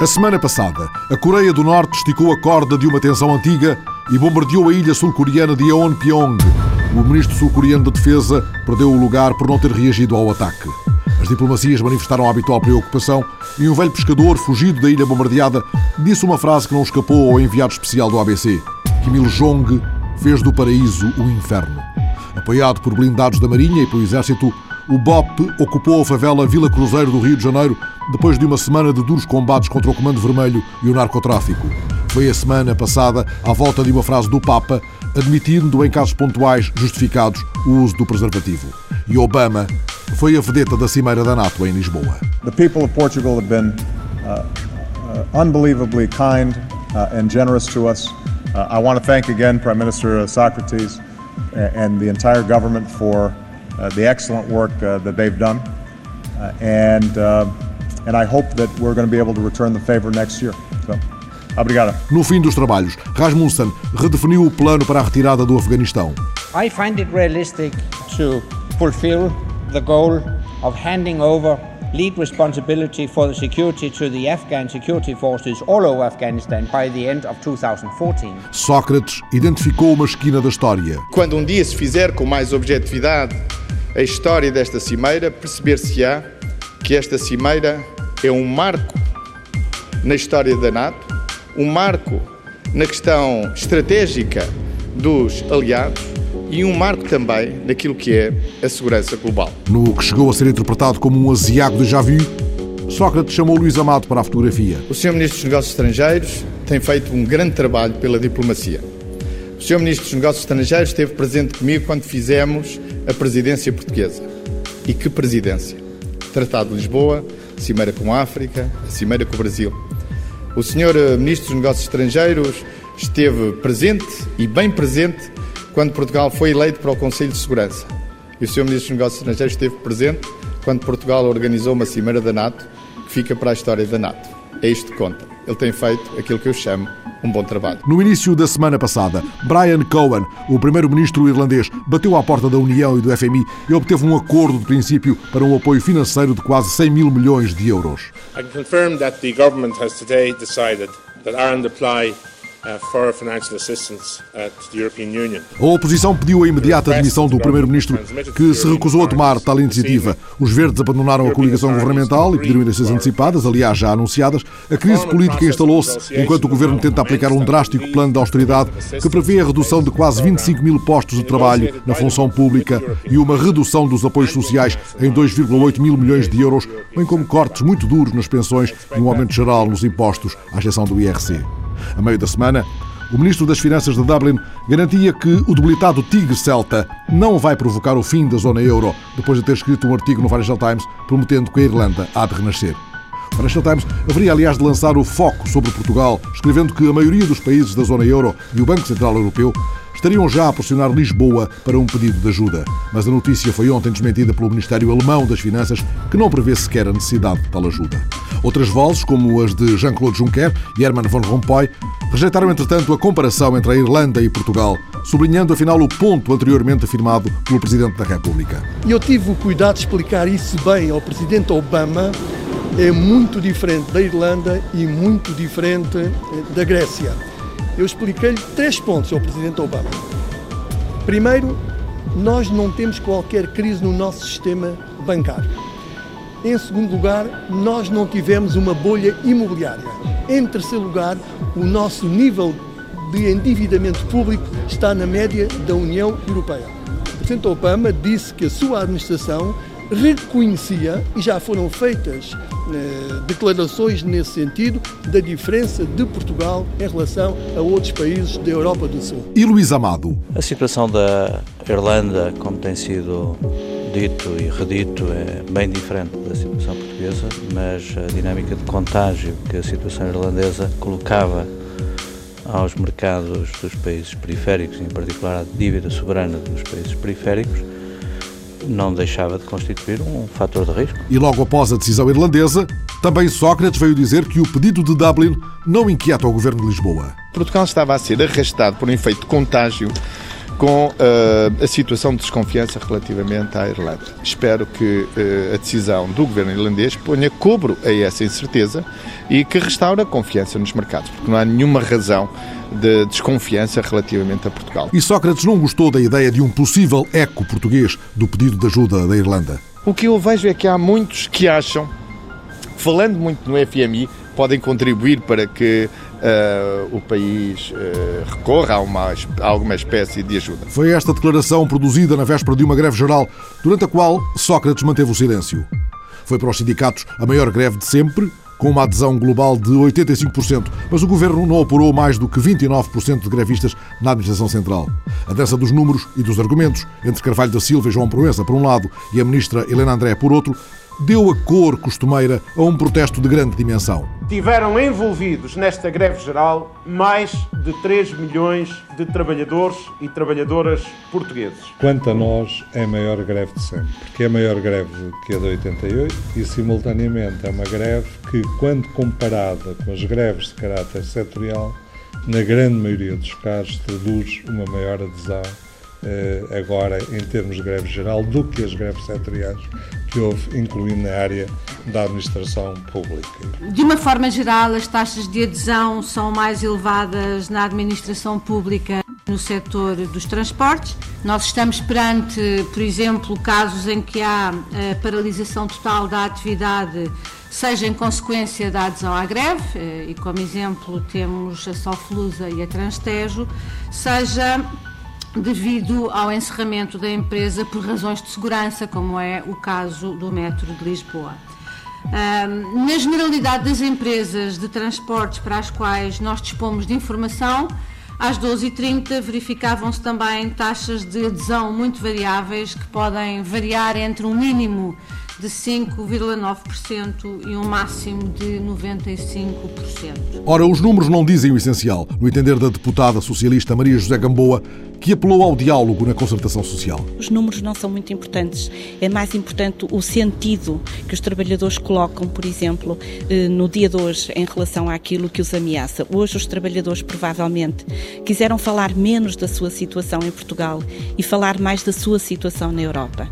A semana passada, a Coreia do Norte esticou a corda de uma tensão antiga e bombardeou a ilha sul-coreana de Yeonpyeong. O ministro sul-coreano da Defesa perdeu o lugar por não ter reagido ao ataque. As diplomacias manifestaram a habitual preocupação e um velho pescador, fugido da ilha bombardeada, disse uma frase que não escapou ao enviado especial do ABC. Kim Il-jong fez do paraíso o inferno. Apoiado por blindados da Marinha e pelo Exército, o BOP ocupou a favela Vila Cruzeiro do Rio de Janeiro depois de uma semana de duros combates contra o Comando Vermelho e o narcotráfico. Foi a semana passada à volta de uma frase do Papa, admitindo em casos pontuais justificados o uso do preservativo. E Obama foi a vedeta da cimeira da NATO em Lisboa. The people of Portugal have been uh, uh, unbelievably kind uh, and generous to us. Uh, I want to thank again Prime Minister Socrates and the entire government for uh, the excellent work uh, that they've done. and and I hope that we're going to be able to return the favor next year. So, obrigado. No fim dos trabalhos, Rasmussen redefiniu o plano para a retirada do Afeganistão. I find it realistic to fulfill the goal of handing over lead responsibility for the security to the Afghan security forces all over Afghanistan by the end of 2014. Sócrates identificou uma esquina da história. Quando um dia se fizer com mais objetividade a história desta cimeira, perceber-se-á que esta cimeira é um marco na história da NATO, um marco na questão estratégica dos aliados e um marco também naquilo que é a segurança global. No que chegou a ser interpretado como um asiago de já vu, Sócrates chamou Luís Amado para a fotografia. O Sr. Ministro dos Negócios Estrangeiros tem feito um grande trabalho pela diplomacia. O Sr. Ministro dos Negócios Estrangeiros esteve presente comigo quando fizemos a presidência portuguesa. E que presidência! Tratado de Lisboa, Cimeira com a África, a Cimeira com o Brasil. O Sr. Eh, Ministro dos Negócios Estrangeiros esteve presente e bem presente quando Portugal foi eleito para o Conselho de Segurança. E o Sr. Ministro dos Negócios Estrangeiros esteve presente quando Portugal organizou uma Cimeira da NATO que fica para a história da NATO. É isto que conta. Ele tem feito aquilo que eu chamo um bom trabalho. No início da semana passada, Brian Cohen, o primeiro-ministro irlandês, bateu à porta da União e do FMI e obteve um acordo de princípio para um apoio financeiro de quase 100 mil milhões de euros. I can confirm that the government has today decided that Ireland apply a oposição pediu a imediata demissão do primeiro-ministro, que se recusou a tomar tal iniciativa. Os verdes abandonaram a coligação governamental e pediram eleições antecipadas, aliás, já anunciadas. A crise política instalou-se enquanto o governo tenta aplicar um drástico plano de austeridade que prevê a redução de quase 25 mil postos de trabalho na função pública e uma redução dos apoios sociais em 2,8 mil milhões de euros, bem como cortes muito duros nas pensões e um aumento geral nos impostos, à exceção do IRC. A meio da semana, o ministro das Finanças de Dublin garantia que o debilitado Tigre Celta não vai provocar o fim da zona euro, depois de ter escrito um artigo no Financial Times prometendo que a Irlanda há de renascer. O Financial Times haveria, aliás, de lançar o foco sobre Portugal, escrevendo que a maioria dos países da zona euro e o Banco Central Europeu estariam já a pressionar Lisboa para um pedido de ajuda. Mas a notícia foi ontem desmentida pelo Ministério Alemão das Finanças, que não prevê sequer a necessidade de tal ajuda. Outras vozes, como as de Jean-Claude Juncker e Herman Van Rompuy, rejeitaram, entretanto, a comparação entre a Irlanda e Portugal, sublinhando afinal o ponto anteriormente afirmado pelo Presidente da República. Eu tive o cuidado de explicar isso bem ao Presidente Obama. É muito diferente da Irlanda e muito diferente eh, da Grécia. Eu expliquei-lhe três pontos ao Presidente Obama. Primeiro, nós não temos qualquer crise no nosso sistema bancário. Em segundo lugar, nós não tivemos uma bolha imobiliária. Em terceiro lugar, o nosso nível de endividamento público está na média da União Europeia. O Presidente Obama disse que a sua administração reconhecia, e já foram feitas eh, declarações nesse sentido, da diferença de Portugal em relação a outros países da Europa do Sul. E Luís Amado? A situação da Irlanda, como tem sido dito e redito é bem diferente da situação portuguesa, mas a dinâmica de contágio que a situação irlandesa colocava aos mercados dos países periféricos, em particular à dívida soberana dos países periféricos, não deixava de constituir um fator de risco. E logo após a decisão irlandesa, também Sócrates veio dizer que o pedido de Dublin não inquieta o governo de Lisboa. Portugal estava a ser arrastado por um efeito de contágio com uh, a situação de desconfiança relativamente à Irlanda. Espero que uh, a decisão do governo irlandês ponha cobro a essa incerteza e que restaure a confiança nos mercados, porque não há nenhuma razão de desconfiança relativamente a Portugal. E Sócrates não gostou da ideia de um possível eco português do pedido de ajuda da Irlanda. O que eu vejo é que há muitos que acham, falando muito no FMI, podem contribuir para que uh, o país uh, recorra a, uma, a alguma espécie de ajuda. Foi esta declaração produzida na véspera de uma greve geral, durante a qual Sócrates manteve o silêncio. Foi para os sindicatos a maior greve de sempre, com uma adesão global de 85%, mas o governo não apurou mais do que 29% de grevistas na administração central. A dança dos números e dos argumentos entre Carvalho da Silva e João Proença, por um lado, e a ministra Helena André, por outro, deu a cor costumeira a um protesto de grande dimensão. Tiveram envolvidos nesta greve geral mais de 3 milhões de trabalhadores e trabalhadoras portugueses. Quanto a nós, é a maior greve de sempre, porque é a maior greve que a de 88 e, simultaneamente, é uma greve que, quando comparada com as greves de caráter setorial, na grande maioria dos casos, traduz uma maior adesão agora em termos de greve geral do que as greves setoriais que houve, incluindo na área da administração pública. De uma forma geral, as taxas de adesão são mais elevadas na administração pública no setor dos transportes. Nós estamos perante, por exemplo, casos em que há a paralisação total da atividade seja em consequência da adesão à greve, eh, e como exemplo temos a Soflusa e a Transtejo, seja devido ao encerramento da empresa por razões de segurança, como é o caso do Metro de Lisboa. na generalidade das empresas de transportes para as quais nós dispomos de informação, às 12h30 verificavam-se também taxas de adesão muito variáveis que podem variar entre um mínimo de 5,9% e um máximo de 95%. Ora, os números não dizem o essencial, no entender da deputada socialista Maria José Gamboa, que apelou ao diálogo na concertação social. Os números não são muito importantes. É mais importante o sentido que os trabalhadores colocam, por exemplo, eh, no dia de hoje, em relação àquilo que os ameaça. Hoje, os trabalhadores provavelmente quiseram falar menos da sua situação em Portugal e falar mais da sua situação na Europa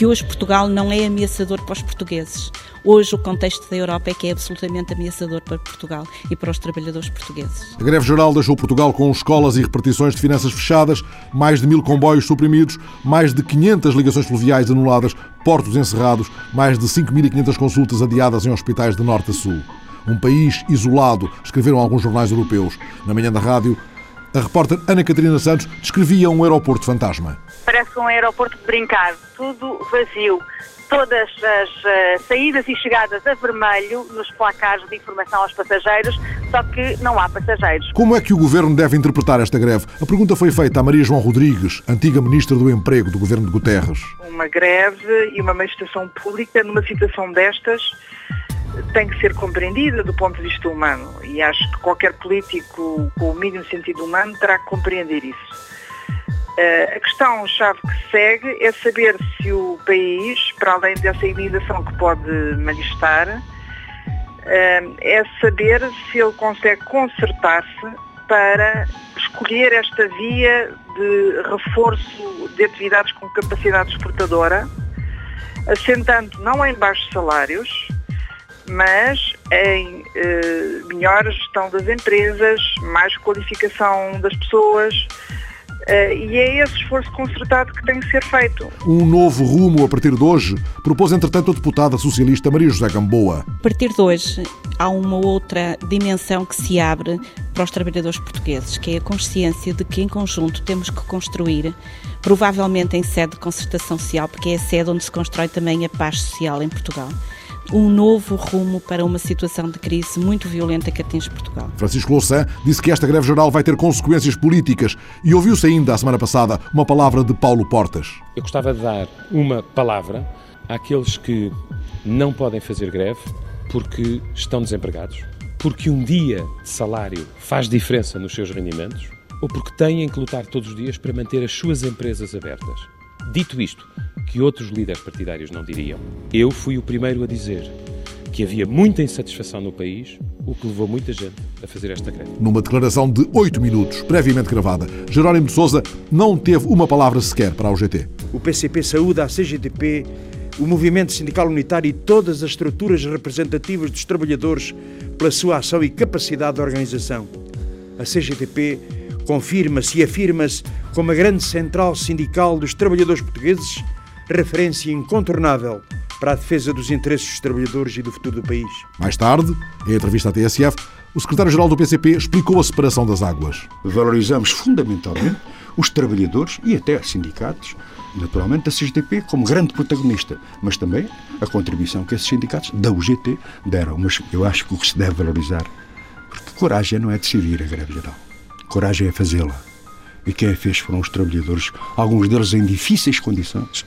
porque hoje Portugal não é ameaçador para os portugueses. Hoje o contexto da Europa é que é absolutamente ameaçador para Portugal e para os trabalhadores portugueses. A greve geral deixou Portugal com escolas e repartições de finanças fechadas, mais de mil comboios suprimidos, mais de 500 ligações fluviais anuladas, portos encerrados, mais de 5.500 consultas adiadas em hospitais de norte a sul. Um país isolado, escreveram alguns jornais europeus. Na manhã da rádio, a repórter Ana Catarina Santos descrevia um aeroporto fantasma. Parece um aeroporto de brincar, tudo vazio. Todas as uh, saídas e chegadas a vermelho nos placares de informação aos passageiros, só que não há passageiros. Como é que o governo deve interpretar esta greve? A pergunta foi feita a Maria João Rodrigues, antiga ministra do Emprego do governo de Guterres. Uma greve e uma manifestação pública numa situação destas tem que ser compreendida do ponto de vista humano e acho que qualquer político com o mínimo sentido humano terá que compreender isso. Uh, a questão-chave que segue é saber se o país, para além dessa indignação que pode manifestar, uh, é saber se ele consegue consertar-se para escolher esta via de reforço de atividades com capacidade exportadora, assentando não em baixos salários, mas em eh, melhor gestão das empresas, mais qualificação das pessoas, Uh, e é esse esforço concertado que tem que ser feito. Um novo rumo a partir de hoje propôs, entretanto, a deputada socialista Maria José Gamboa. A partir de hoje, há uma outra dimensão que se abre para os trabalhadores portugueses, que é a consciência de que, em conjunto, temos que construir, provavelmente em sede de concertação social, porque é a sede onde se constrói também a paz social em Portugal um novo rumo para uma situação de crise muito violenta que atinge Portugal. Francisco Louçã disse que esta greve geral vai ter consequências políticas e ouviu-se ainda, a semana passada, uma palavra de Paulo Portas. Eu gostava de dar uma palavra àqueles que não podem fazer greve porque estão desempregados, porque um dia de salário faz diferença nos seus rendimentos ou porque têm que lutar todos os dias para manter as suas empresas abertas. Dito isto, que outros líderes partidários não diriam. Eu fui o primeiro a dizer que havia muita insatisfação no país o que levou muita gente a fazer esta greve. Numa declaração de oito minutos, previamente gravada, Jerónimo de Sousa não teve uma palavra sequer para a UGT. O PCP saúda a CGTP, o Movimento Sindical Unitário e todas as estruturas representativas dos trabalhadores pela sua ação e capacidade de organização. A CGTP confirma-se e afirma-se como a grande central sindical dos trabalhadores portugueses, referência incontornável para a defesa dos interesses dos trabalhadores e do futuro do país. Mais tarde, em entrevista à TSF, o secretário-geral do PCP explicou a separação das águas. Valorizamos fundamentalmente os trabalhadores e até sindicatos, naturalmente da CGTP como grande protagonista, mas também a contribuição que esses sindicatos da UGT deram. Mas eu acho que o que se deve valorizar, porque coragem não é decidir a greve geral, coragem é fazê-la. E quem a fez foram os trabalhadores, alguns deles em difíceis condições,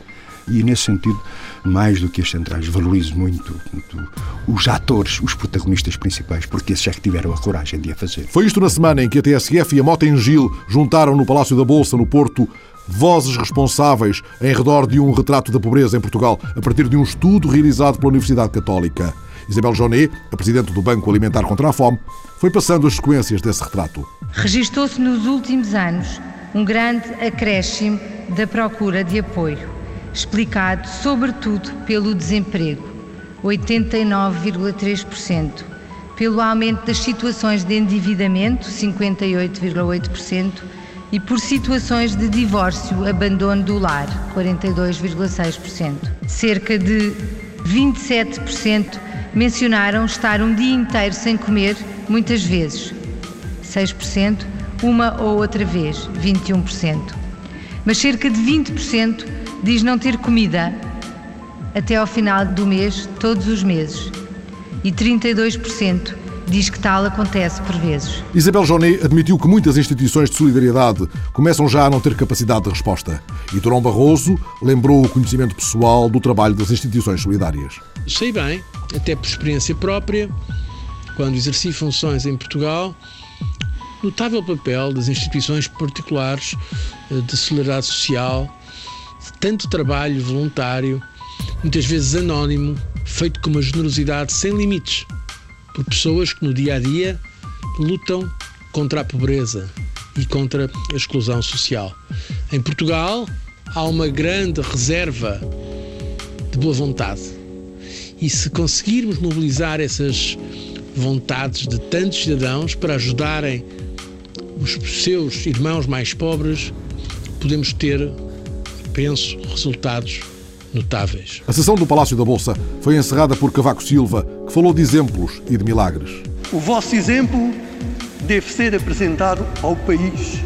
e nesse sentido, mais do que as centrais, valorizo muito, muito, os atores, os protagonistas principais, porque esses é que tiveram a coragem de a fazer. Foi isto na semana em que a TSF e a Mota Gil juntaram no Palácio da Bolsa, no Porto, vozes responsáveis em redor de um retrato da pobreza em Portugal, a partir de um estudo realizado pela Universidade Católica. Isabel Jonet, a presidente do Banco Alimentar contra a Fome, foi passando as sequências desse retrato. Registou-se nos últimos anos um grande acréscimo da procura de apoio explicado sobretudo pelo desemprego, 89,3%, pelo aumento das situações de endividamento, 58,8%, e por situações de divórcio, abandono do lar, 42,6%. Cerca de 27% mencionaram estar um dia inteiro sem comer, muitas vezes. 6%, uma ou outra vez, 21%. Mas cerca de 20% diz não ter comida até ao final do mês, todos os meses. E 32% diz que tal acontece por vezes. Isabel Jonet admitiu que muitas instituições de solidariedade começam já a não ter capacidade de resposta. E Durão Barroso lembrou o conhecimento pessoal do trabalho das instituições solidárias. Sei bem, até por experiência própria, quando exerci funções em Portugal, notável papel das instituições particulares eh, de solidariedade social tanto trabalho voluntário, muitas vezes anónimo, feito com uma generosidade sem limites, por pessoas que no dia a dia lutam contra a pobreza e contra a exclusão social. Em Portugal há uma grande reserva de boa vontade. E se conseguirmos mobilizar essas vontades de tantos cidadãos para ajudarem os seus irmãos mais pobres, podemos ter penso, resultados notáveis. A sessão do Palácio da Bolsa foi encerrada por Cavaco Silva, que falou de exemplos e de milagres. O vosso exemplo deve ser apresentado ao país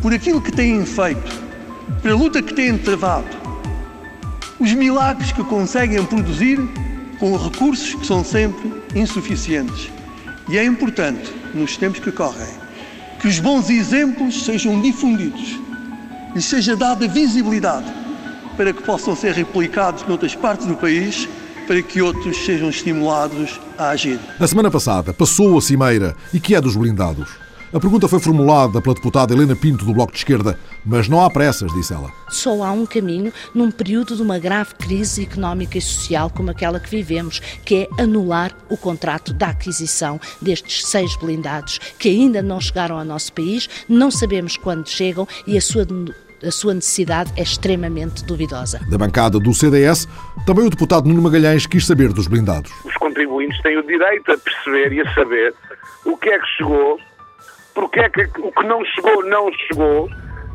por aquilo que têm feito, pela luta que têm travado, os milagres que conseguem produzir com recursos que são sempre insuficientes. E é importante, nos tempos que correm, que os bons exemplos sejam difundidos lhes seja dada visibilidade para que possam ser replicados noutras partes do país, para que outros sejam estimulados a agir. Na semana passada passou a cimeira e que é dos blindados. A pergunta foi formulada pela deputada Helena Pinto do Bloco de Esquerda, mas não há pressas, disse ela. Só há um caminho num período de uma grave crise económica e social como aquela que vivemos, que é anular o contrato da aquisição destes seis blindados que ainda não chegaram ao nosso país, não sabemos quando chegam e a sua a sua necessidade é extremamente duvidosa. Da bancada do CDS, também o deputado Nuno Magalhães quis saber dos blindados. Os contribuintes têm o direito a perceber e a saber o que é que chegou, porque é que o que não chegou, não chegou,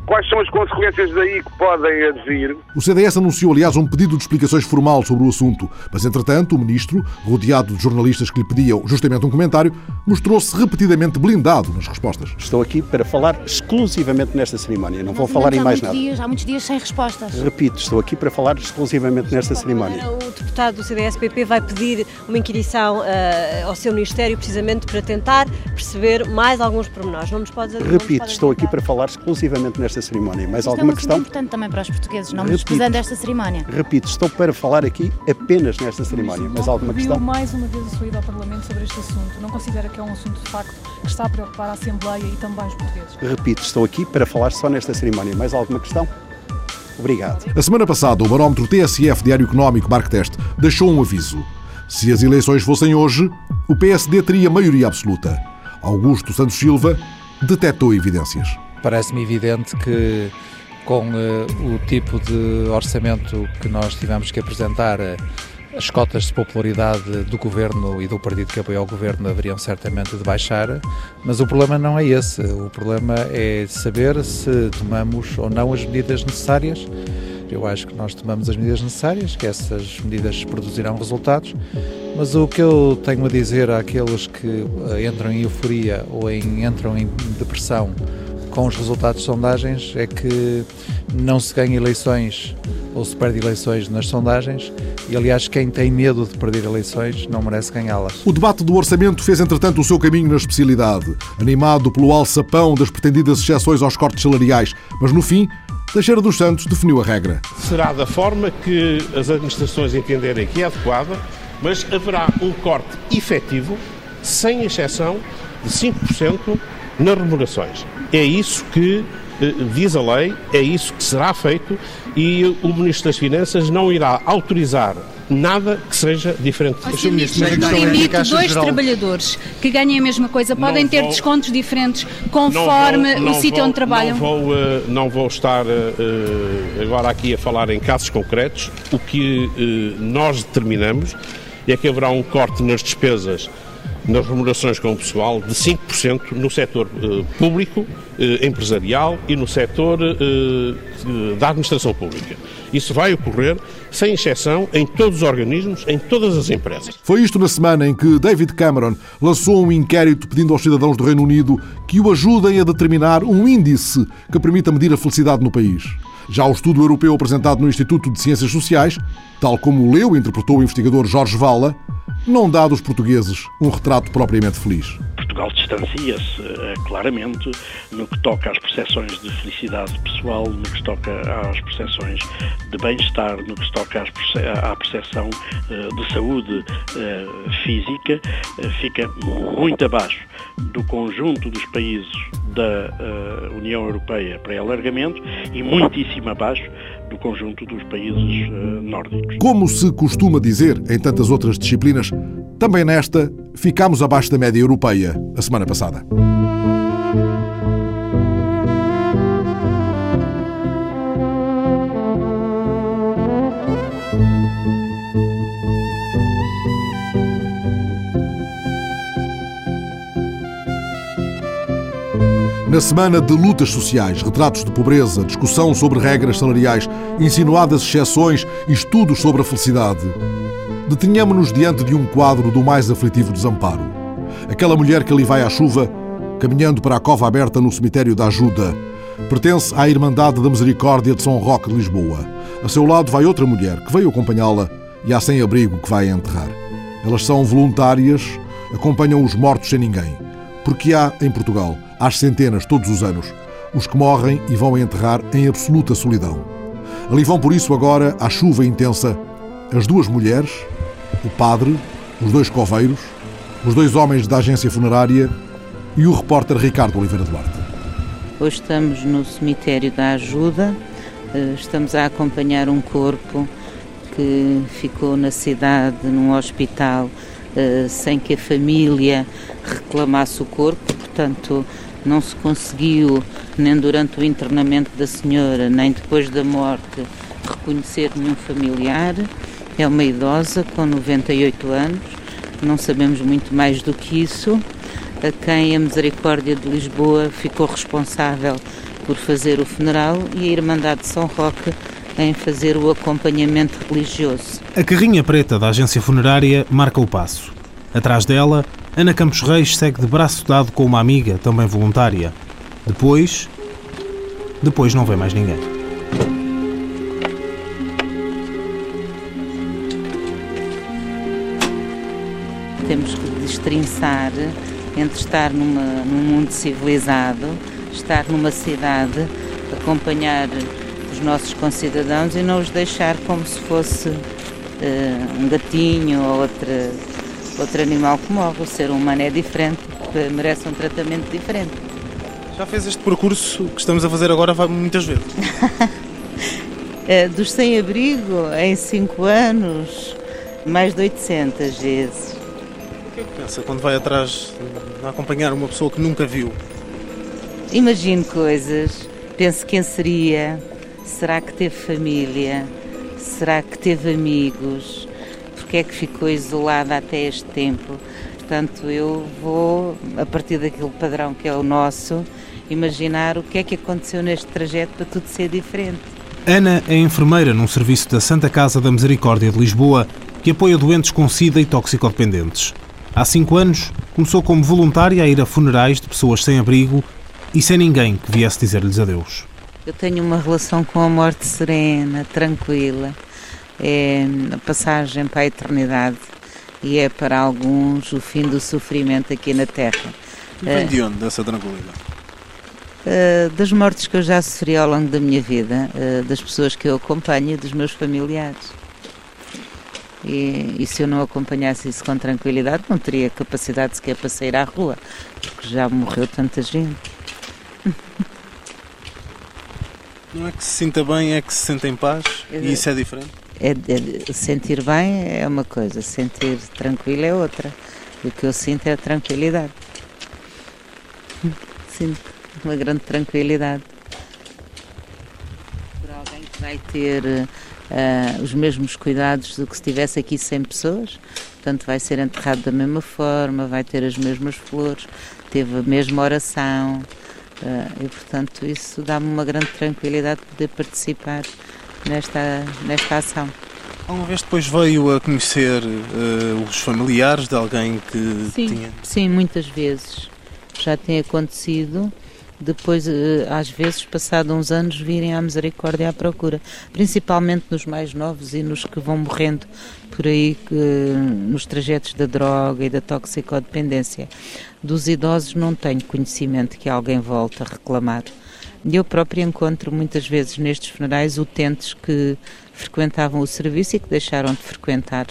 Quais são as consequências daí que podem advir? O CDS anunciou, aliás, um pedido de explicações formal sobre o assunto, mas, entretanto, o ministro, rodeado de jornalistas que lhe pediam justamente um comentário, mostrou-se repetidamente blindado nas respostas. Estou aqui para falar exclusivamente nesta cerimónia, não vou falar em mais nada. Dias, há muitos dias sem respostas. Repito, estou aqui para falar exclusivamente nesta cerimónia. O deputado do CDS-PP vai pedir uma inquirição uh, ao seu Ministério precisamente para tentar perceber mais alguns pormenores. Não nos pode Repito, estou aqui para falar exclusivamente nesta esta cerimónia. Mais Isto alguma é questão? importante também para os portugueses, não desprezando esta cerimónia. Repito, estou para falar aqui apenas nesta cerimónia. Mais alguma questão? mais uma vez a sua ida ao Parlamento sobre este assunto. Não considera que é um assunto de facto que está a preocupar a Assembleia e também os portugueses? Repito, estou aqui para falar só nesta cerimónia. Mais alguma questão? Obrigado. A semana passada, o barómetro TSF Diário Económico Mark Teste deixou um aviso. Se as eleições fossem hoje, o PSD teria maioria absoluta. Augusto Santos Silva detectou evidências. Parece-me evidente que, com uh, o tipo de orçamento que nós tivemos que apresentar, uh, as cotas de popularidade do governo e do partido que apoia o governo deveriam certamente de baixar, mas o problema não é esse. O problema é saber se tomamos ou não as medidas necessárias. Eu acho que nós tomamos as medidas necessárias, que essas medidas produzirão resultados, mas o que eu tenho a dizer àqueles que eh, entram em euforia ou em, entram em depressão com os resultados de sondagens é que não se ganha eleições ou se perde eleições nas sondagens e, aliás, quem tem medo de perder eleições não merece ganhá-las. O debate do orçamento fez, entretanto, o seu caminho na especialidade, animado pelo alçapão das pretendidas exceções aos cortes salariais, mas no fim. Teixeira dos Santos definiu a regra. Será da forma que as administrações entenderem que é adequada, mas haverá um corte efetivo, sem exceção, de 5% nas remunerações. É isso que eh, diz a lei, é isso que será feito e o Ministro das Finanças não irá autorizar nada que seja diferente disso. No limite, dois trabalhadores que ganhem a mesma coisa podem ter descontos diferentes conforme não vou, não o sítio vou, onde trabalham? Não vou, uh, não vou estar uh, agora aqui a falar em casos concretos. O que nós determinamos é que haverá um corte nas despesas nas remunerações com o pessoal de 5% no setor eh, público, eh, empresarial e no setor eh, da administração pública. Isso vai ocorrer, sem exceção, em todos os organismos, em todas as empresas. Foi isto na semana em que David Cameron lançou um inquérito pedindo aos cidadãos do Reino Unido que o ajudem a determinar um índice que permita medir a felicidade no país. Já o estudo europeu apresentado no Instituto de Ciências Sociais, tal como o leu e interpretou o investigador Jorge Vala, não dá dos portugueses um retrato propriamente feliz. Portugal distancia-se uh, claramente no que toca às percepções de felicidade pessoal, no que toca às percepções de bem-estar, no que toca à percepção uh, de saúde uh, física, fica muito abaixo do conjunto dos países da União Europeia para alargamento e muitíssimo abaixo do conjunto dos países nórdicos. Como se costuma dizer em tantas outras disciplinas, também nesta ficámos abaixo da média europeia a semana passada. Na semana de lutas sociais, retratos de pobreza, discussão sobre regras salariais, insinuadas exceções e estudos sobre a felicidade, detenhamos-nos diante de um quadro do mais aflitivo desamparo. Aquela mulher que ali vai à chuva, caminhando para a cova aberta no cemitério da Ajuda, pertence à Irmandade da Misericórdia de São Roque de Lisboa. A seu lado vai outra mulher que veio acompanhá-la e há sem-abrigo que vai enterrar. Elas são voluntárias, acompanham os mortos sem ninguém. Porque há, em Portugal, às centenas todos os anos, os que morrem e vão enterrar em absoluta solidão. Ali vão por isso agora, à chuva intensa, as duas mulheres, o padre, os dois coveiros, os dois homens da agência funerária e o repórter Ricardo Oliveira Duarte. Hoje estamos no cemitério da Ajuda, eh, estamos a acompanhar um corpo que ficou na cidade, num hospital, eh, sem que a família reclamasse o corpo, portanto não se conseguiu, nem durante o internamento da senhora, nem depois da morte, reconhecer nenhum familiar. É uma idosa com 98 anos, não sabemos muito mais do que isso. A quem a Misericórdia de Lisboa ficou responsável por fazer o funeral e a Irmandade de São Roque em fazer o acompanhamento religioso. A carrinha preta da agência funerária marca o passo. Atrás dela, Ana Campos Reis segue de braço dado com uma amiga, também voluntária. Depois. Depois não vê mais ninguém. Temos que destrinçar entre estar numa, num mundo civilizado, estar numa cidade, acompanhar os nossos concidadãos e não os deixar como se fosse uh, um gatinho ou outra, outro animal que morre. O ser humano é diferente, merece um tratamento diferente. Já fez este percurso que estamos a fazer agora muitas vezes? Dos sem-abrigo, em cinco anos, Mais de 800 vezes. O que é que pensa quando vai atrás a acompanhar uma pessoa que nunca viu? Imagino coisas. Penso quem seria. Será que teve família? Será que teve amigos? Porque é que ficou isolada até este tempo? Portanto, eu vou, a partir daquele padrão que é o nosso, imaginar o que é que aconteceu neste trajeto para tudo ser diferente. Ana é enfermeira num serviço da Santa Casa da Misericórdia de Lisboa que apoia doentes com sida e toxicodependentes. Há cinco anos, começou como voluntária a ir a funerais de pessoas sem abrigo e sem ninguém que viesse dizer-lhes adeus. Eu tenho uma relação com a morte serena, tranquila. É a passagem para a eternidade e é para alguns o fim do sofrimento aqui na Terra. E vem de onde essa tranquilidade? Uh, das mortes que eu já sofri ao longo da minha vida, uh, das pessoas que eu acompanho e dos meus familiares. E, e, se eu não acompanhasse isso com tranquilidade, não teria capacidade sequer para sair à rua, porque já morreu tanta gente. Não é que se sinta bem, é que se sente em paz e isso é diferente? É, é, sentir bem é uma coisa, sentir tranquilo é outra. O que eu sinto é a tranquilidade. Sinto uma grande tranquilidade. Por alguém que vai ter uh, os mesmos cuidados do que se estivesse aqui 100 pessoas, portanto vai ser enterrado da mesma forma, vai ter as mesmas flores, teve a mesma oração. Uh, e portanto isso dá-me uma grande tranquilidade de poder participar nesta, nesta ação. Alguma vez depois veio a conhecer uh, os familiares de alguém que sim, tinha? Sim, muitas vezes. Já tem acontecido. Depois, uh, às vezes, passado uns anos, virem à misericórdia à procura. Principalmente nos mais novos e nos que vão morrendo por aí, nos trajetos da droga e da toxicodependência. Dos idosos não tenho conhecimento que alguém volte a reclamar. Eu próprio encontro muitas vezes nestes funerais utentes que frequentavam o serviço e que deixaram de frequentar.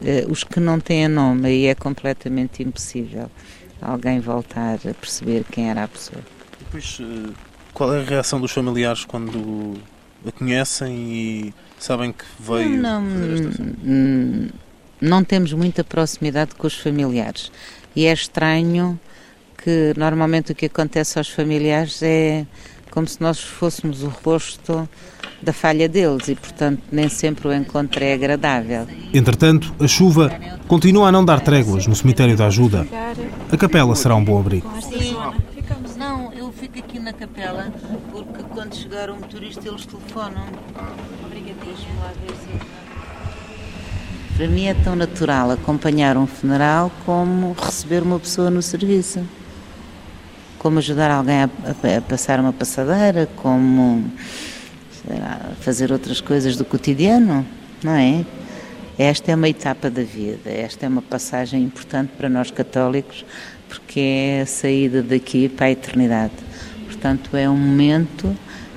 Uh, os que não têm nome, aí é completamente impossível alguém voltar a perceber quem era a pessoa. Depois, uh, qual é a reação dos familiares quando a conhecem e sabem que veio não, não, não temos muita proximidade com os familiares e é estranho que normalmente o que acontece aos familiares é como se nós fôssemos o rosto da falha deles e, portanto, nem sempre o encontro é agradável. Entretanto, a chuva continua a não dar tréguas no cemitério da ajuda. A capela será um bom abrigo. Sim, não, eu fico aqui na capela porque quando chegar um motorista eles telefonam. Obrigadíssimo lá ver se... Para mim é tão natural acompanhar um funeral como receber uma pessoa no serviço. Como ajudar alguém a, a, a passar uma passadeira, como fazer outras coisas do cotidiano, não é? Esta é uma etapa da vida, esta é uma passagem importante para nós católicos, porque é a saída daqui para a eternidade. Portanto, é um momento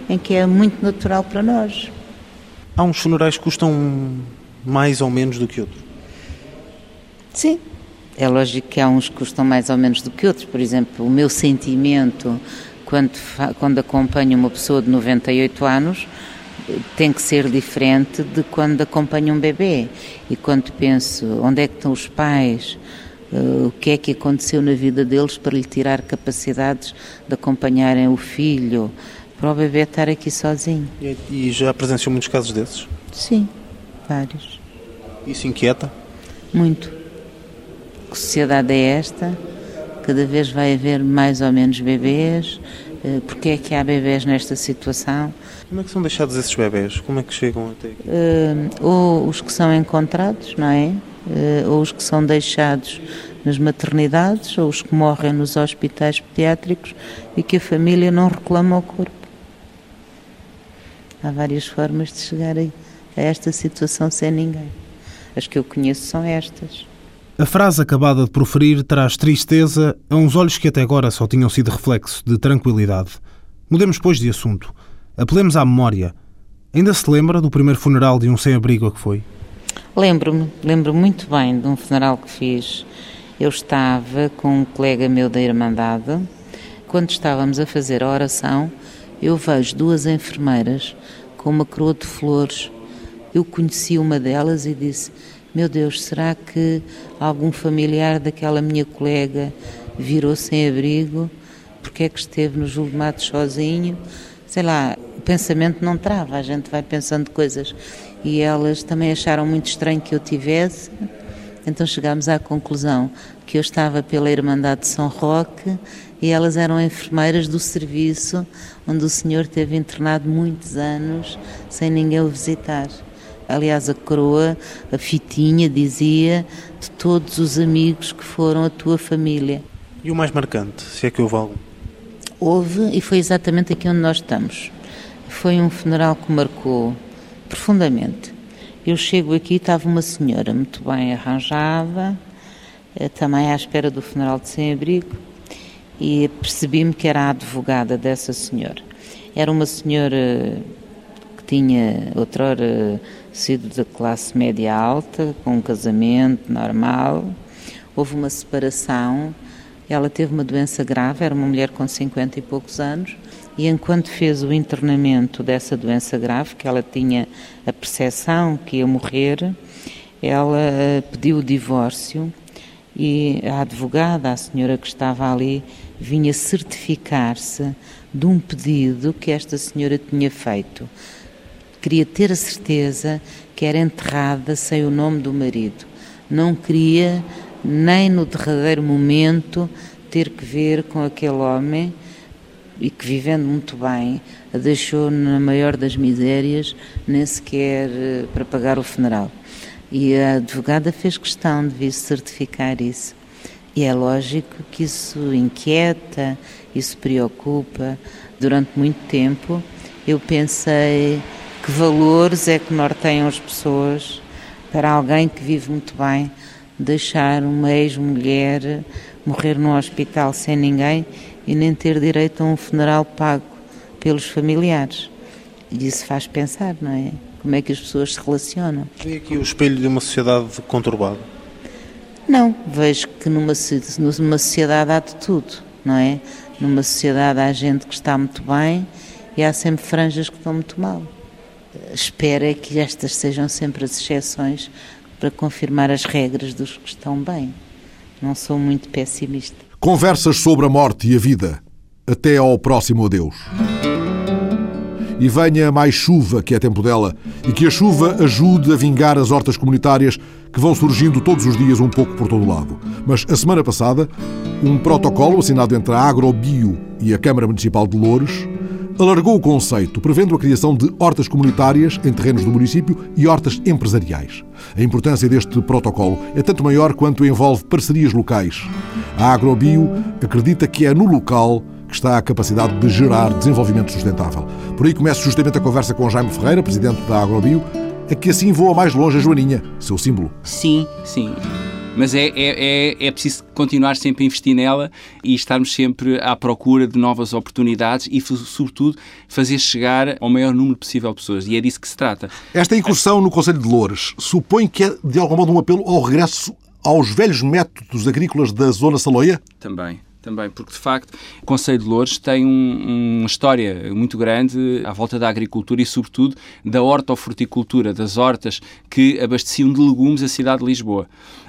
em que é muito natural para nós. Há uns funerais que custam mais ou menos do que outros? Sim. É lógico que há uns que custam mais ou menos do que outros. Por exemplo, o meu sentimento quando, quando acompanho uma pessoa de 98 anos tem que ser diferente de quando acompanho um bebê. E quando penso onde é que estão os pais, uh, o que é que aconteceu na vida deles para lhe tirar capacidades de acompanharem o filho, para o bebê estar aqui sozinho. E, e já presenciou muitos casos desses? Sim, vários. Isso inquieta? Muito. Que sociedade é esta? Cada vez vai haver mais ou menos bebês. Eh, Porque é que há bebês nesta situação? Como é que são deixados esses bebês? Como é que chegam até aqui? Uh, ou os que são encontrados, não é? Uh, ou os que são deixados nas maternidades, ou os que morrem nos hospitais pediátricos e que a família não reclama o corpo. Há várias formas de chegar a esta situação sem ninguém. As que eu conheço são estas. A frase acabada de proferir traz tristeza a uns olhos que até agora só tinham sido reflexo de tranquilidade. Mudemos, pois, de assunto. Apelemos à memória. Ainda se lembra do primeiro funeral de um sem-abrigo a que foi? Lembro-me, lembro muito bem de um funeral que fiz. Eu estava com um colega meu da Irmandade. Quando estávamos a fazer a oração, eu vejo duas enfermeiras com uma coroa de flores. Eu conheci uma delas e disse: Meu Deus, será que algum familiar daquela minha colega virou sem abrigo? Porque é que esteve no julgamento sozinho? Sei lá, o pensamento não trava, a gente vai pensando coisas. E elas também acharam muito estranho que eu tivesse. Então chegámos à conclusão que eu estava pela Irmandade de São Roque e elas eram enfermeiras do serviço onde o senhor teve internado muitos anos sem ninguém o visitar. Aliás, a coroa, a fitinha, dizia de todos os amigos que foram a tua família. E o mais marcante, se é que houve algum? Houve, e foi exatamente aqui onde nós estamos. Foi um funeral que marcou profundamente. Eu chego aqui, estava uma senhora muito bem arranjada, eh, também à espera do funeral de sem-abrigo, e percebi-me que era a advogada dessa senhora. Era uma senhora tinha outrora sido da classe média alta, com um casamento normal. Houve uma separação. Ela teve uma doença grave, era uma mulher com 50 e poucos anos, e enquanto fez o internamento dessa doença grave, que ela tinha a percepção que ia morrer, ela eh, pediu o divórcio e a advogada, a senhora que estava ali, vinha certificar-se de um pedido que esta senhora tinha feito queria ter a certeza que era enterrada sem o nome do marido. Não queria, nem no derradeiro momento, ter que ver com aquele homem e que, vivendo muito bem, a deixou na maior das misérias, nem sequer eh, para pagar o funeral. E a advogada fez questão de vir certificar isso. E é lógico que isso inquieta, isso preocupa. Durante muito tempo eu pensei que valores é que norteiam as pessoas para alguém que vive muito bem deixar uma ex-mulher morrer num hospital sem ninguém e nem ter direito a um funeral pago pelos familiares. E isso faz pensar, não é? Como é que as pessoas se relacionam. Vê aqui o espelho de uma sociedade conturbada? Não, vejo que numa, numa sociedade há de tudo, não é? Numa sociedade há gente que está muito bem e há sempre franjas que estão muito mal espero é que estas sejam sempre as exceções para confirmar as regras dos que estão bem. Não sou muito pessimista. Conversas sobre a morte e a vida. Até ao próximo adeus. E venha mais chuva, que é tempo dela, e que a chuva ajude a vingar as hortas comunitárias que vão surgindo todos os dias um pouco por todo o lado. Mas a semana passada, um protocolo assinado entre a Agrobio e a Câmara Municipal de Loures alargou o conceito, prevendo a criação de hortas comunitárias em terrenos do município e hortas empresariais. A importância deste protocolo é tanto maior quanto envolve parcerias locais. A Agrobio acredita que é no local que está a capacidade de gerar desenvolvimento sustentável. Por aí começa justamente a conversa com Jaime Ferreira, presidente da Agrobio, a que assim voa mais longe a Joaninha, seu símbolo. Sim, sim. Mas é, é, é, é preciso continuar sempre a investir nela e estarmos sempre à procura de novas oportunidades e, sobretudo, fazer chegar ao maior número possível de pessoas. E é disso que se trata. Esta incursão no Conselho de Loures supõe que é, de algum modo, um apelo ao regresso aos velhos métodos agrícolas da zona saloia? Também também, porque de facto o Conselho de Louros tem um, uma história muito grande à volta da agricultura e, sobretudo, da hortofruticultura, das hortas que abasteciam de legumes a cidade de Lisboa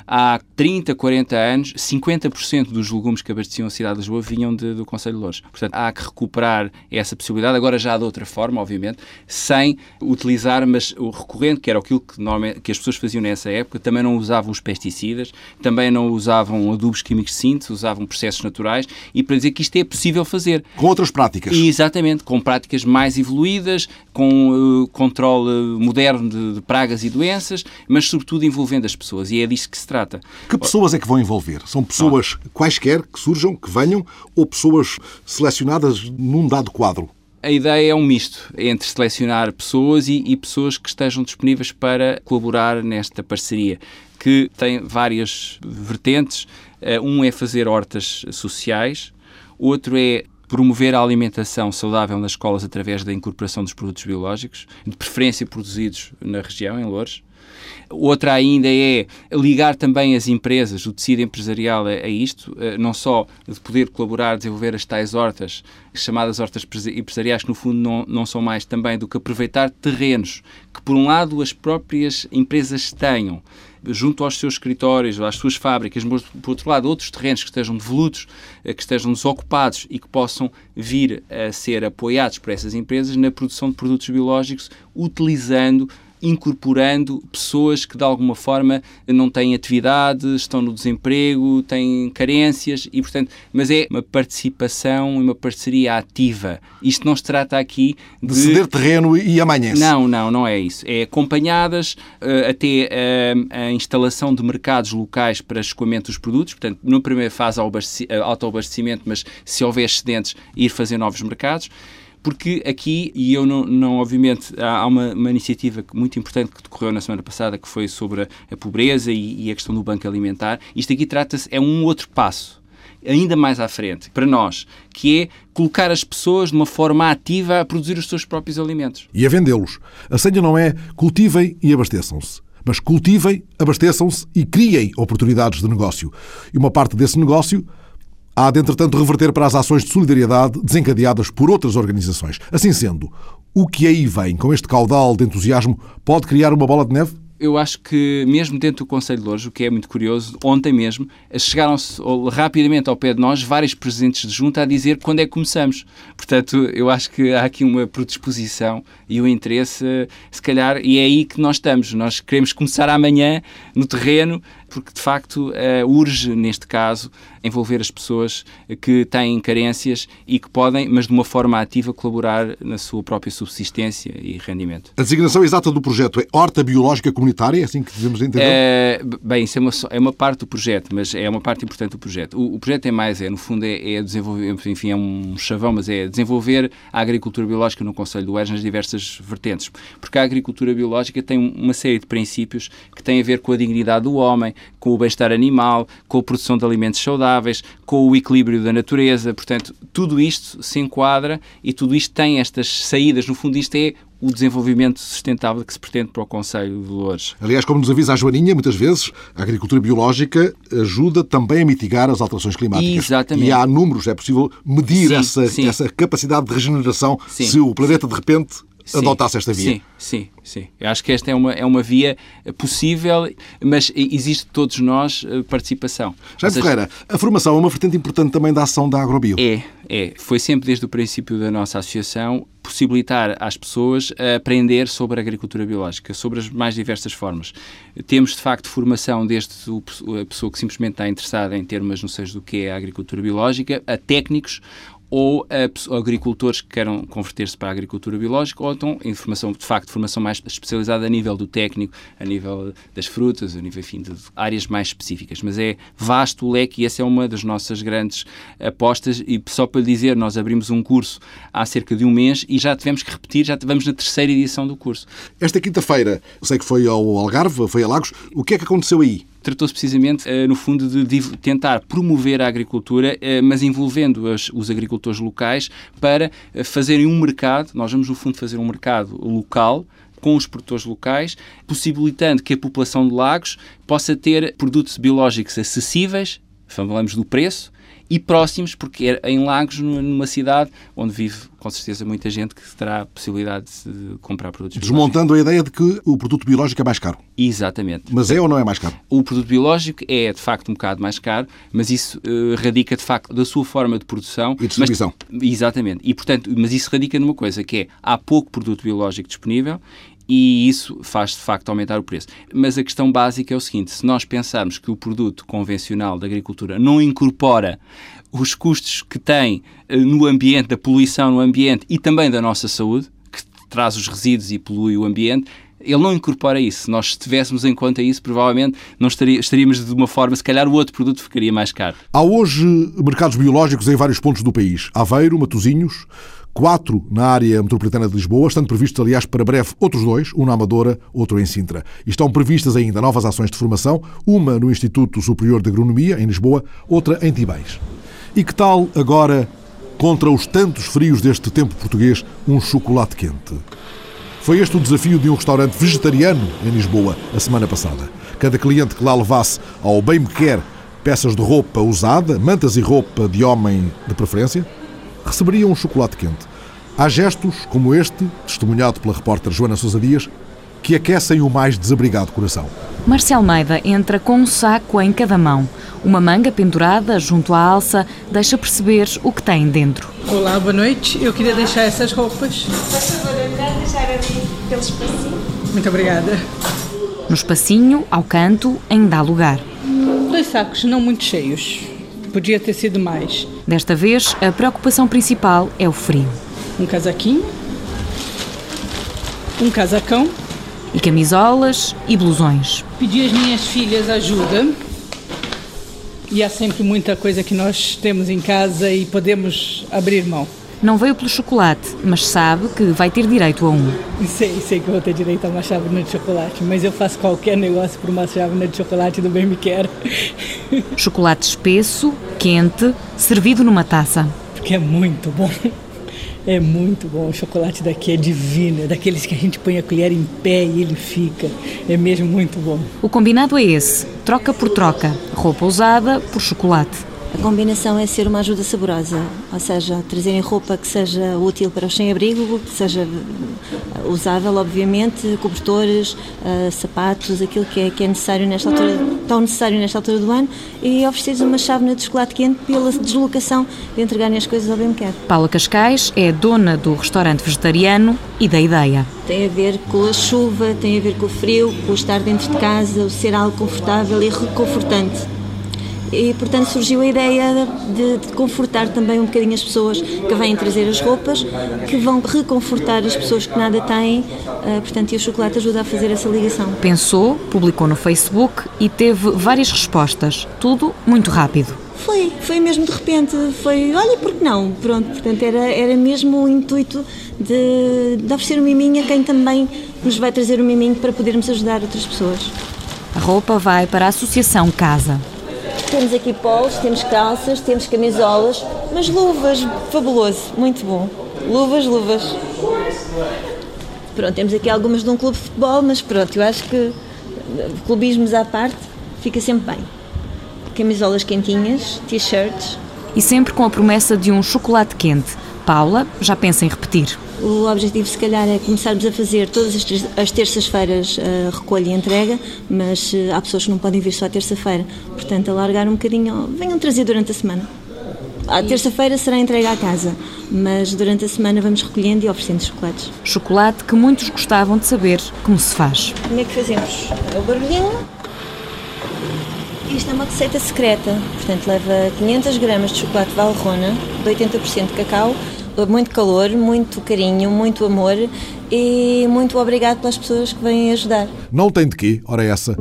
há 30, 40 anos, 50% dos legumes que abasteciam a cidade de Lisboa vinham de, do Conselho de Louros. Portanto, há que recuperar essa possibilidade, agora já de outra forma, obviamente, sem utilizar, mas o recorrente, que era aquilo que, que as pessoas faziam nessa época, também não usavam os pesticidas, também não usavam adubos químicos de usavam processos naturais, e para dizer que isto é possível fazer. Com outras práticas. E, exatamente, com práticas mais evoluídas, com uh, controle moderno de, de pragas e doenças, mas sobretudo envolvendo as pessoas, e é disso que se trata. Que pessoas é que vão envolver? São pessoas quaisquer que surjam, que venham, ou pessoas selecionadas num dado quadro? A ideia é um misto entre selecionar pessoas e, e, pessoas que estejam disponíveis para colaborar nesta parceria, que tem várias vertentes. Eh, um é fazer hortas sociais, outro é promover a alimentação saudável nas escolas através da incorporação dos produtos biológicos, de preferência produzidos na região, em Loures. Outra ainda é ligar também as empresas, o tecido empresarial a, a isto, eh, não só de poder colaborar, desenvolver as tais hortas, chamadas hortas empresariais, que no fundo não, não são mais também do que aproveitar terrenos que, por um lado, as próprias empresas tenham junto aos seus escritórios, às suas fábricas, mas, por outro lado, outros terrenos que estejam devolutos, eh, que estejam desocupados e que possam vir a ser apoiados por essas empresas na produção de produtos biológicos, utilizando incorporando pessoas que de alguma forma não têm atividade, estão no desemprego, têm carências e, portanto, mas é uma participação e uma parceria ativa. Isto não se trata aqui de, de ceder terreno e amanhece. Não, não, não é isso. É acompanhadas uh, até uh, a instalação de mercados locais para escoamento dos produtos, portanto, na primeira fase autoabastecimento, mas se houver excedentes, ir fazer novos mercados porque aqui, e eu não, não obviamente, há uma, uma, iniciativa muito importante que decorreu na semana passada, que foi sobre a, a pobreza e, e, a questão do banco alimentar. Isto aqui trata-se, é um outro passo, ainda mais à frente, para nós, que é colocar as pessoas de uma forma ativa a produzir os seus próprios alimentos. E a vendê-los. A senha não é cultivem e abasteçam-se. Mas cultivem, abasteçam-se e criem oportunidades de negócio. E uma parte desse negócio há de, entretanto, reverter para as ações de solidariedade desencadeadas por outras organizações. Assim sendo, o que aí vem com este caudal de entusiasmo pode criar uma bola de neve? eu acho que, mesmo dentro do Conselho de Louros, o que é muito curioso, ontem mesmo, chegaram-se rapidamente ao pé de nós vários presidentes de junta a dizer quando é que começamos. Portanto, eu acho que há aqui uma predisposição e o um interesse, se calhar, e é aí que nós estamos. Nós queremos começar amanhã no terreno, porque de facto uh, urge, neste caso, envolver as pessoas que têm carências e que podem, mas de uma forma ativa, colaborar na sua própria subsistência e rendimento. A designação exata do projeto é Horta Biológica Comunitária, é assim que devemos entender? É, bem, isso é uma, é uma parte do projeto, mas é uma parte importante do projeto. O, o projeto é mais, é, no fundo, é, é desenvolver, enfim, é um chavão, mas é desenvolver a agricultura biológica no Conselho do Eres nas diversas vertentes. Porque a agricultura biológica tem uma série de princípios que têm a ver com a dignidade do homem, com o bem-estar animal, com a produção de alimentos saudáveis, com o equilíbrio da natureza. Portanto, tudo isto se enquadra e tudo isto tem estas saídas. No fundo, isto é o desenvolvimento sustentável que se pretende para o Conselho de Lourdes. Aliás, como nos avisa a Joaninha, muitas vezes a agricultura biológica ajuda também a mitigar as alterações climáticas. Exatamente. E há números, é possível medir sim, essa, sim. essa capacidade de regeneração sim. se o planeta de repente sim, adotasse esta via. Sim, sim, sim. Eu acho que esta é uma, é uma via possível, mas existe de todos nós eh, participação. Já seja, Ferreira, a formação é uma vertente importante também da ação da Agrobio. É, é. Foi sempre desde o princípio da nossa associação possibilitar às pessoas aprender sobre a agricultura biológica, sobre as mais diversas formas. Temos, de facto, formação desde a pessoa que simplesmente está interessada em termos não sei do que é a agricultura biológica, a técnicos ou a, agricultores que queiram converter-se para a agricultura biológica, ou então em formação, de facto, formação mais especializada a nível do técnico, a nível das frutas, a nível, enfim, de áreas mais específicas. Mas é vasto o leque e essa é uma das nossas grandes apostas. E só para dizer, nós abrimos um curso há cerca de um mês e já tivemos que repetir, já vamos na terceira edição do curso. Esta quinta-feira, sei que foi ao Algarve, foi a Lagos, o que é que aconteceu aí? Tratou-se precisamente, uh, no fundo, de, tentar promover a agricultura, uh, mas envolvendo os agricultores locais para uh, fazerem um mercado. Nós vamos, no fundo, fazer um mercado local com os produtores locais, possibilitando que a população de Lagos possa ter produtos biológicos acessíveis, falamos do preço, e próximos, porque é em Lagos, numa cidade onde vive com certeza muita gente que terá a possibilidade de comprar produtos Desmontando biológicos. a ideia de que o produto biológico é mais caro. Exatamente. Mas é ou não é mais caro? O produto biológico é, de facto, um bocado mais caro, mas isso uh, radica, de facto, da sua forma de produção. E distribuição. Mas, exatamente. E, portanto, mas isso radica numa coisa, que é, há pouco produto biológico disponível e isso faz de facto aumentar o preço. Mas a questão básica é o seguinte: se nós pensarmos que o produto convencional da agricultura não incorpora os custos que tem eh, no ambiente, da poluição no ambiente e também da nossa saúde, que traz os resíduos e polui o ambiente, ele não incorpora isso. Se nós estivéssemos em conta isso, provavelmente não estaria, estaríamos de uma forma, se calhar o outro produto ficaria mais caro. Há hoje mercados biológicos em vários pontos do país. Aveiro, Matosinhos, quatro na área metropolitana de Lisboa, estando previstos, aliás, para breve outros dois, um na Amadora, outro em Sintra. E estão previstas ainda novas ações de formação, uma no Instituto Superior de Agronomia, em Lisboa, outra em Tibães. E que tal agora, contra os tantos frios deste tempo português, um chocolate quente? Foi este o desafio de um restaurante vegetariano em Lisboa a semana passada. Cada cliente que lá levasse ao bem me quer peças de roupa usada, mantas e roupa de homem de preferência, receberia um chocolate quente. Há gestos como este, testemunhado pela repórter Joana Sousa Dias, que aquecem o mais desabrigado coração. Marcia Almeida entra com um saco em cada mão. Uma manga pendurada junto à alça deixa perceber o que tem dentro. Olá, boa noite. Eu queria deixar essas roupas. Faz favor, entrar, deixar ali pelo espacinho. Muito obrigada. No espacinho, ao canto, ainda há lugar. Dois sacos não muito cheios. Podia ter sido mais. Desta vez, a preocupação principal é o frio. Um casaquinho. Um casacão. E camisolas e blusões. Pedi às minhas filhas ajuda. E há sempre muita coisa que nós temos em casa e podemos abrir mão. Não veio pelo chocolate, mas sabe que vai ter direito a um. Sei, sei que vou ter direito a uma chávena de chocolate, mas eu faço qualquer negócio por uma chávena de chocolate do bem me quer. Chocolate espesso, quente, servido numa taça. Porque é muito bom. É muito bom. O chocolate daqui é divino. É daqueles que a gente põe a colher em pé e ele fica. É mesmo muito bom. O combinado é esse: troca por troca. Roupa usada por chocolate. A combinação é ser uma ajuda saborosa, ou seja, trazerem roupa que seja útil para os sem-abrigo, que seja usável, obviamente, cobertores, uh, sapatos, aquilo que é, que é necessário nesta altura, tão necessário nesta altura do ano, e oferecer uma chávena de chocolate quente pela deslocação de entregarem as coisas ao bem quer. Paula Cascais é dona do restaurante vegetariano e da ideia. Tem a ver com a chuva, tem a ver com o frio, com o estar dentro de casa, o ser algo confortável e reconfortante e portanto surgiu a ideia de, de, confortar também um bocadinho as pessoas que vêm trazer as roupas, que vão reconfortar as pessoas que nada têm, uh, portanto, e o chocolate ajuda a fazer essa ligação. Pensou, publicou no Facebook e teve várias respostas, tudo muito rápido. Foi, foi mesmo de repente, foi, olha, por que não? Pronto, portanto, era, era mesmo o intuito de, de oferecer um miminho a quem também nos vai trazer um miminho para podermos ajudar outras pessoas. A roupa vai para a Associação Casa. Temos aqui polos, temos calças, temos camisolas, mas luvas, fabuloso, muito bom. Luvas, luvas. Pronto, temos aqui algumas de um clube de futebol, mas pronto, eu acho que clubismos à parte, fica sempre bem. Camisolas quentinhas, t-shirts. E sempre com a promessa de um chocolate quente. Paula já pensa em repetir. O objetivo, se calhar, é começarmos a fazer todas as terças-feiras uh, recolha e entrega, mas uh, há pessoas que não podem vir só à terça-feira. Portanto, alargar um bocadinho, venham trazer durante a semana. À terça-feira será entrega à casa, mas durante a semana vamos recolhendo e oferecendo chocolates. Chocolate que muitos gostavam de saber como se faz. Como é que fazemos? É o barulhinho. Isto é uma receita secreta, portanto leva 500 gramas de chocolate Valrhona, de 80% de cacau, muito calor, muito carinho, muito amor e muito obrigado pelas pessoas que vêm ajudar. Não tem de quê, ora essa.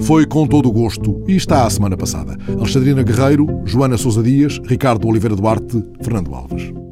Foi com todo o gosto e está a semana passada. Alexandrina Guerreiro, Joana Sousa Dias, Ricardo Oliveira Duarte, Fernando Alves.